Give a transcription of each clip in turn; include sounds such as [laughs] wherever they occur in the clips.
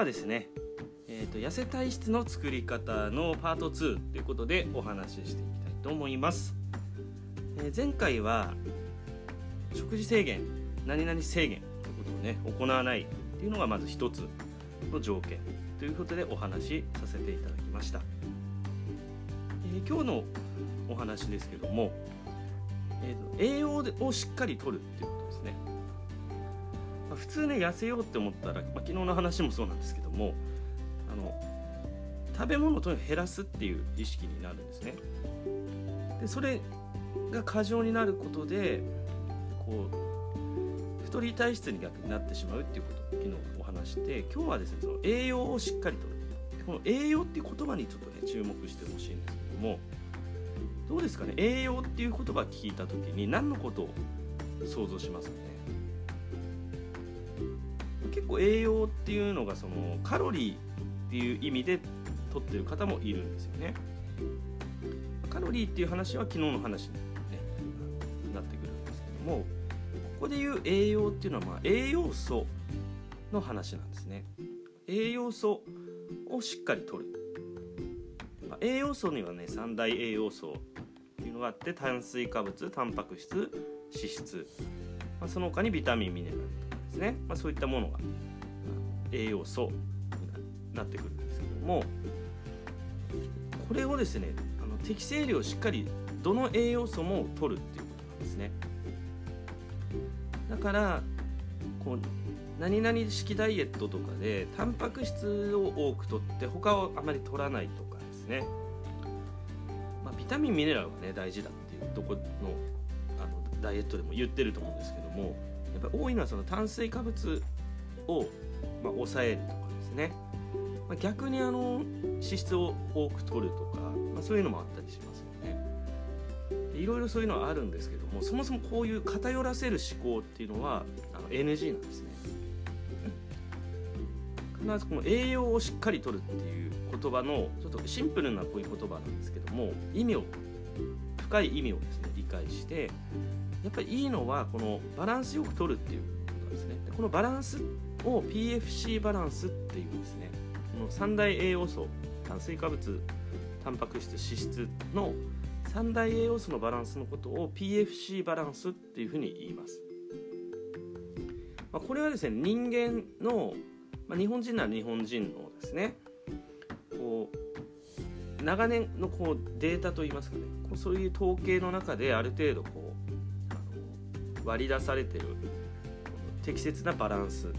はですね、えーと、痩せ体質の作り方のパート2ということでお話ししていきたいと思います、えー、前回は食事制限何々制限ということをね行わないっていうのがまず一つの条件ということでお話しさせていただきました、えー、今日のお話ですけども、えーと、栄養をしっかりとるっていうことですね、まあ、普通ね痩せようって思ったら、まあ、昨日の話もそうなんですけどもあの食べ物をとにかく減らすっていう意識になるんですね。でそれが過剰になることでこう太り体質に逆になってしまうっていうことを昨日お話して今日はですねその栄養をしっかりとこの栄養っていう言葉にちょっとね注目してほしいんですけどもどうですかね？栄養っていう言葉聞いた時に何のことを想像しますかね？結構栄養っていうのがそのカロリーっていう意味で取ってる方もいるんですよね。カロリーっていう話は昨日の話に、ね、なってくるんですけどもここでいう栄養っていうのはまあ栄養素の話なんですね。栄養素をしっかりとる、まあ、栄養素にはね三大栄養素っていうのがあって炭水化物タンパク質脂質、まあ、その他にビタミンミネラル。とですね、まあ、そういったものが栄養素になってくるんですけどもこれをですねあの適正量しっかりどの栄養素も取るっていうことなんですね。だからこう何々式ダイエットとかでタンパク質を多く取って他をあまり取らないとかですね。まあ、ビタミンミネラルがね大事だっていうとこのあのダイエットでも言ってると思うんですけどもやっぱ多いのはその炭水化物を、まあ、抑えるとかですね、まあ、逆にあの脂質を多く取るとか、まあ、そういうのもあったりしますよね。いろいろそういうのはあるんですけどもそもそもこういう偏らせる思考っていうのはあの NG なんですね。必ずこの栄養をしっかりとるっていう言葉のちょっとシンプルなこういう言葉なんですけども意味を深い意味をですね理解してやっぱりいいのはこのバランスよく取るっていうことですね。でこのバランスを PFC バランスっていうですねこの三大栄養素炭水化物タンパク質脂質の三大栄養素のバランスのことを PFC バランスっていうふうに言います、まあ、これはですね人間のまあ、日本人なら日本人のですねこう長年のこうデータといいますかねこうそういう統計の中である程度こう割り出されてる適切なバランスっ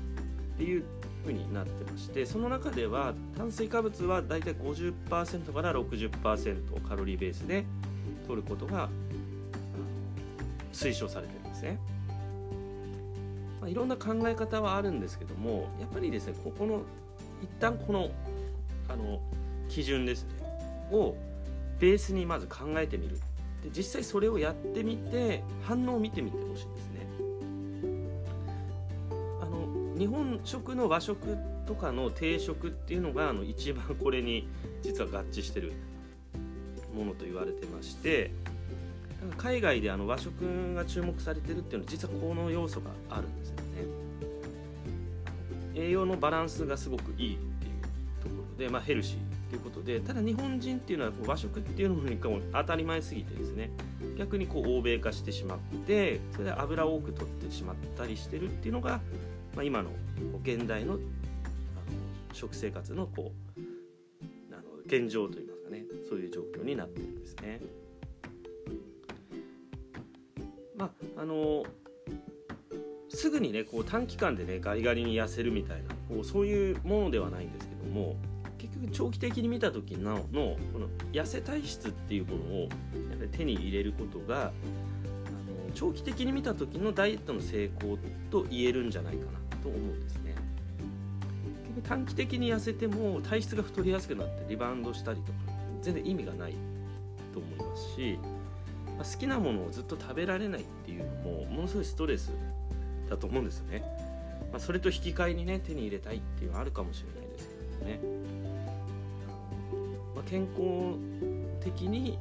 ていう風になってましてその中では炭水化物はだいたい50%から60%カロリーベースで取ることが推奨されてるんですね。まあ、いろんな考え方はあるんですけどもやっぱりですねここの一旦このあの基準ですねをベースにまず考えてみるで実際それをやってみて反応を見てみてほしいですね。あの日本食の和食とかの定食っていうのがあの一番 [laughs] これに実は合致してるものと言われてまして海外であの和食が注目されてるっていうのは実はこの要素があるんですよね。栄養のバランスがすごくいいっていうところで、まあ、ヘルシー。っていうことでただ日本人っていうのは和食っていうのに当たり前すぎてですね逆にこう欧米化してしまってそれで油を多く取ってしまったりしてるっていうのが、まあ、今の現代のあの食生活のこうあの現状といいますかねそういう状況になってるんですね。まああのすぐにねこう短期間でねガリガリに痩せるみたいなこうそういうものではないんですけども結局長期的に見た時ののこの痩せ体質っていうものをやっぱり手に入れることがあの長期的に見た時のダイエットの成功と言えるんじゃないかなと思うんですね。結局短期的に痩せても体質が太りやすくなってリバウンドしたりとか全然意味がないと思いますしまあ好きなものをずっと食べられないっていうのもものすごいストレスだと思うんですよね。まあ、それと引き換えにね手に入れたいっていうのはあるかもしれないですけどね。まあ、健康的に、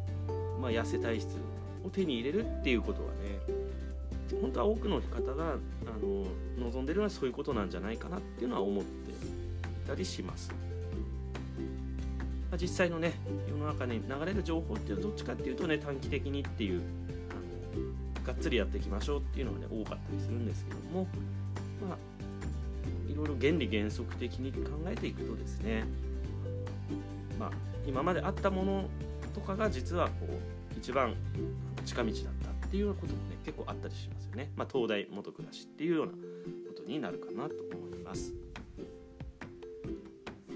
まあ、痩せ体質を手に入れるっていうことはね本当は多くの方があの望んでるのはそういうことなんじゃないかなっていうのは思っていたりします。まあ、実際のね世の中に流れる情報っていうのはどっちかっていうとね短期的にっていうあのがっつりやっていきましょうっていうのがね多かったりするんですけどもまあいろいろ原理原則的に考えていくとですねまあ今まであったものとかが実はこう一番近道だったっていうようなこともね結構あったりしますよね。まあ、東大元暮らしっていうようなことになるかなと思います。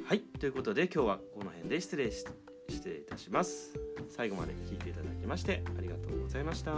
はいということで今日はこの辺で失礼し失礼いたします最後まで聞いていただきましてありがとうございました